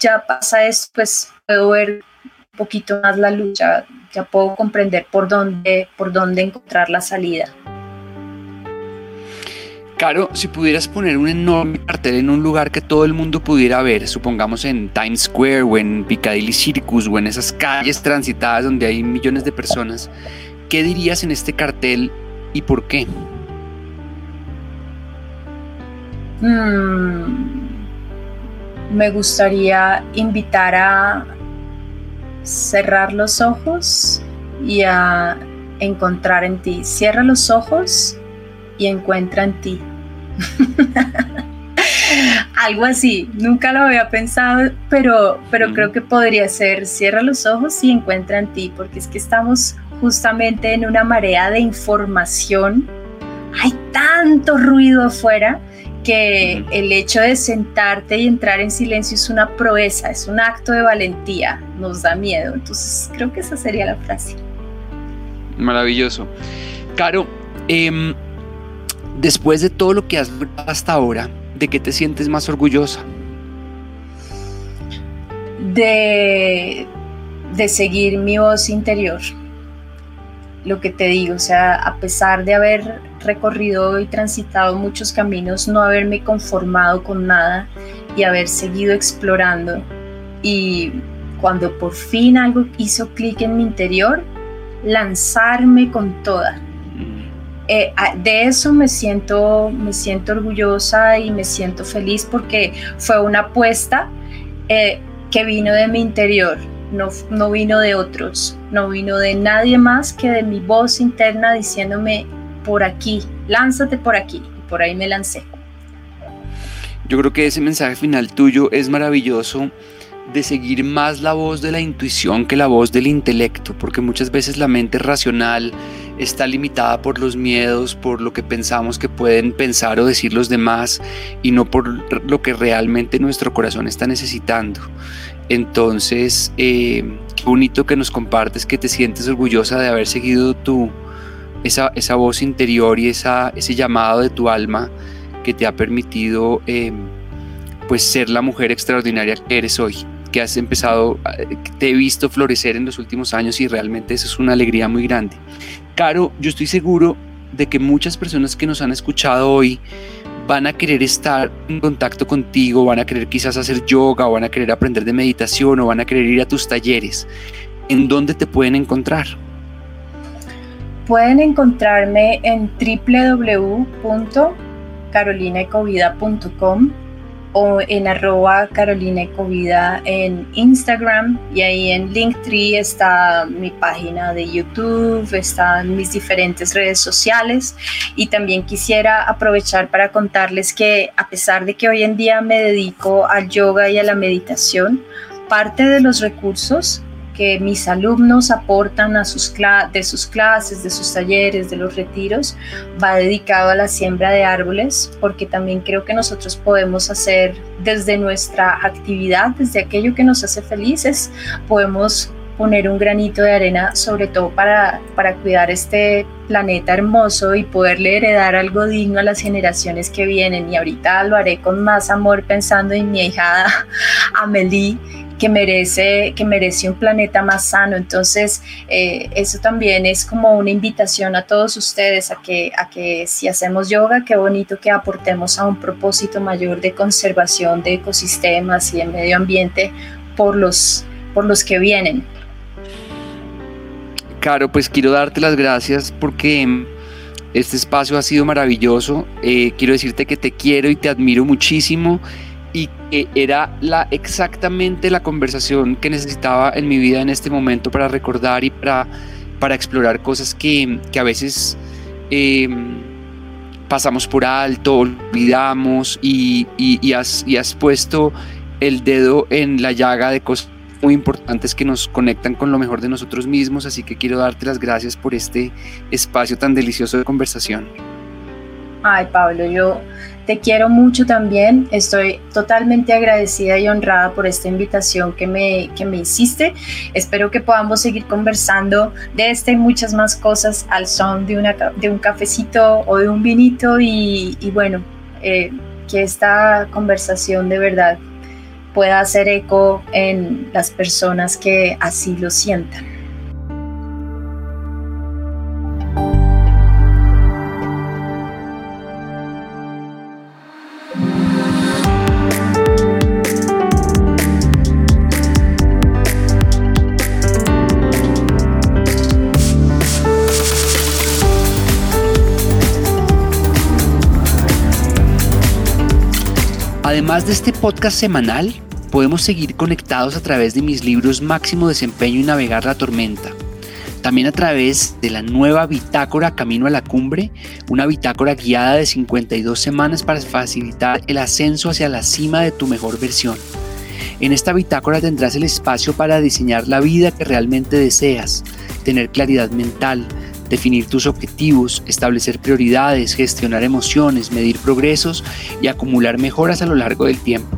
ya pasa esto, pues puedo ver un poquito más la lucha, ya puedo comprender por dónde, por dónde encontrar la salida. Caro, si pudieras poner un enorme cartel en un lugar que todo el mundo pudiera ver, supongamos en Times Square o en Piccadilly Circus o en esas calles transitadas donde hay millones de personas, ¿qué dirías en este cartel y por qué? Hmm, me gustaría invitar a cerrar los ojos y a encontrar en ti. Cierra los ojos y encuentra en ti. Algo así, nunca lo había pensado, pero, pero creo que podría ser, cierra los ojos y encuentra en ti, porque es que estamos justamente en una marea de información, hay tanto ruido afuera que el hecho de sentarte y entrar en silencio es una proeza, es un acto de valentía, nos da miedo, entonces creo que esa sería la frase. Maravilloso. Caro, eh, Después de todo lo que has logrado hasta ahora, ¿de qué te sientes más orgullosa? De, de seguir mi voz interior. Lo que te digo, o sea, a pesar de haber recorrido y transitado muchos caminos, no haberme conformado con nada y haber seguido explorando. Y cuando por fin algo hizo clic en mi interior, lanzarme con toda eh, de eso me siento, me siento orgullosa y me siento feliz porque fue una apuesta eh, que vino de mi interior, no, no vino de otros, no vino de nadie más que de mi voz interna diciéndome por aquí, lánzate por aquí, y por ahí me lancé. Yo creo que ese mensaje final tuyo es maravilloso de seguir más la voz de la intuición que la voz del intelecto, porque muchas veces la mente racional está limitada por los miedos, por lo que pensamos que pueden pensar o decir los demás y no por lo que realmente nuestro corazón está necesitando. Entonces, eh, qué bonito que nos compartes que te sientes orgullosa de haber seguido tu, esa, esa voz interior y esa, ese llamado de tu alma que te ha permitido eh, pues ser la mujer extraordinaria que eres hoy que has empezado, eh, te he visto florecer en los últimos años y realmente eso es una alegría muy grande. Caro, yo estoy seguro de que muchas personas que nos han escuchado hoy van a querer estar en contacto contigo, van a querer quizás hacer yoga o van a querer aprender de meditación o van a querer ir a tus talleres. ¿En dónde te pueden encontrar? Pueden encontrarme en www.carolinecovida.com o en arroba Carolina Ecovida en Instagram y ahí en Linktree está mi página de YouTube, están mis diferentes redes sociales y también quisiera aprovechar para contarles que a pesar de que hoy en día me dedico al yoga y a la meditación, parte de los recursos que mis alumnos aportan a sus de sus clases, de sus talleres, de los retiros, va dedicado a la siembra de árboles, porque también creo que nosotros podemos hacer desde nuestra actividad, desde aquello que nos hace felices, podemos poner un granito de arena, sobre todo para, para cuidar este planeta hermoso y poderle heredar algo digno a las generaciones que vienen. Y ahorita lo haré con más amor pensando en mi hijada Amelie, que merece, que merece un planeta más sano. Entonces, eh, eso también es como una invitación a todos ustedes a que, a que si hacemos yoga, qué bonito que aportemos a un propósito mayor de conservación de ecosistemas y de medio ambiente por los, por los que vienen. Caro, pues quiero darte las gracias porque este espacio ha sido maravilloso. Eh, quiero decirte que te quiero y te admiro muchísimo y que era la, exactamente la conversación que necesitaba en mi vida en este momento para recordar y para, para explorar cosas que, que a veces em, pasamos por alto, olvidamos y, y, has, y has puesto el dedo en la llaga de cosas muy importantes que nos conectan con lo mejor de nosotros mismos, así que quiero darte las gracias por este espacio tan delicioso de conversación. Ay, Pablo, yo te quiero mucho también. Estoy totalmente agradecida y honrada por esta invitación que me, que me hiciste. Espero que podamos seguir conversando de esta y muchas más cosas al son de, una, de un cafecito o de un vinito y, bueno, eh, que esta conversación de verdad pueda hacer eco en las personas que así lo sientan. Además de este podcast semanal, podemos seguir conectados a través de mis libros Máximo Desempeño y Navegar la Tormenta. También a través de la nueva bitácora Camino a la Cumbre, una bitácora guiada de 52 semanas para facilitar el ascenso hacia la cima de tu mejor versión. En esta bitácora tendrás el espacio para diseñar la vida que realmente deseas, tener claridad mental, definir tus objetivos, establecer prioridades, gestionar emociones, medir progresos y acumular mejoras a lo largo del tiempo.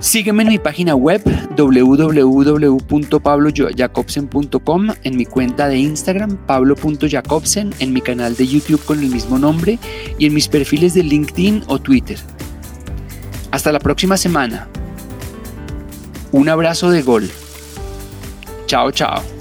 Sígueme en mi página web www.pablojacobsen.com, en mi cuenta de Instagram pablo.jacobsen, en mi canal de YouTube con el mismo nombre y en mis perfiles de LinkedIn o Twitter. Hasta la próxima semana. Un abrazo de gol. Chao, chao.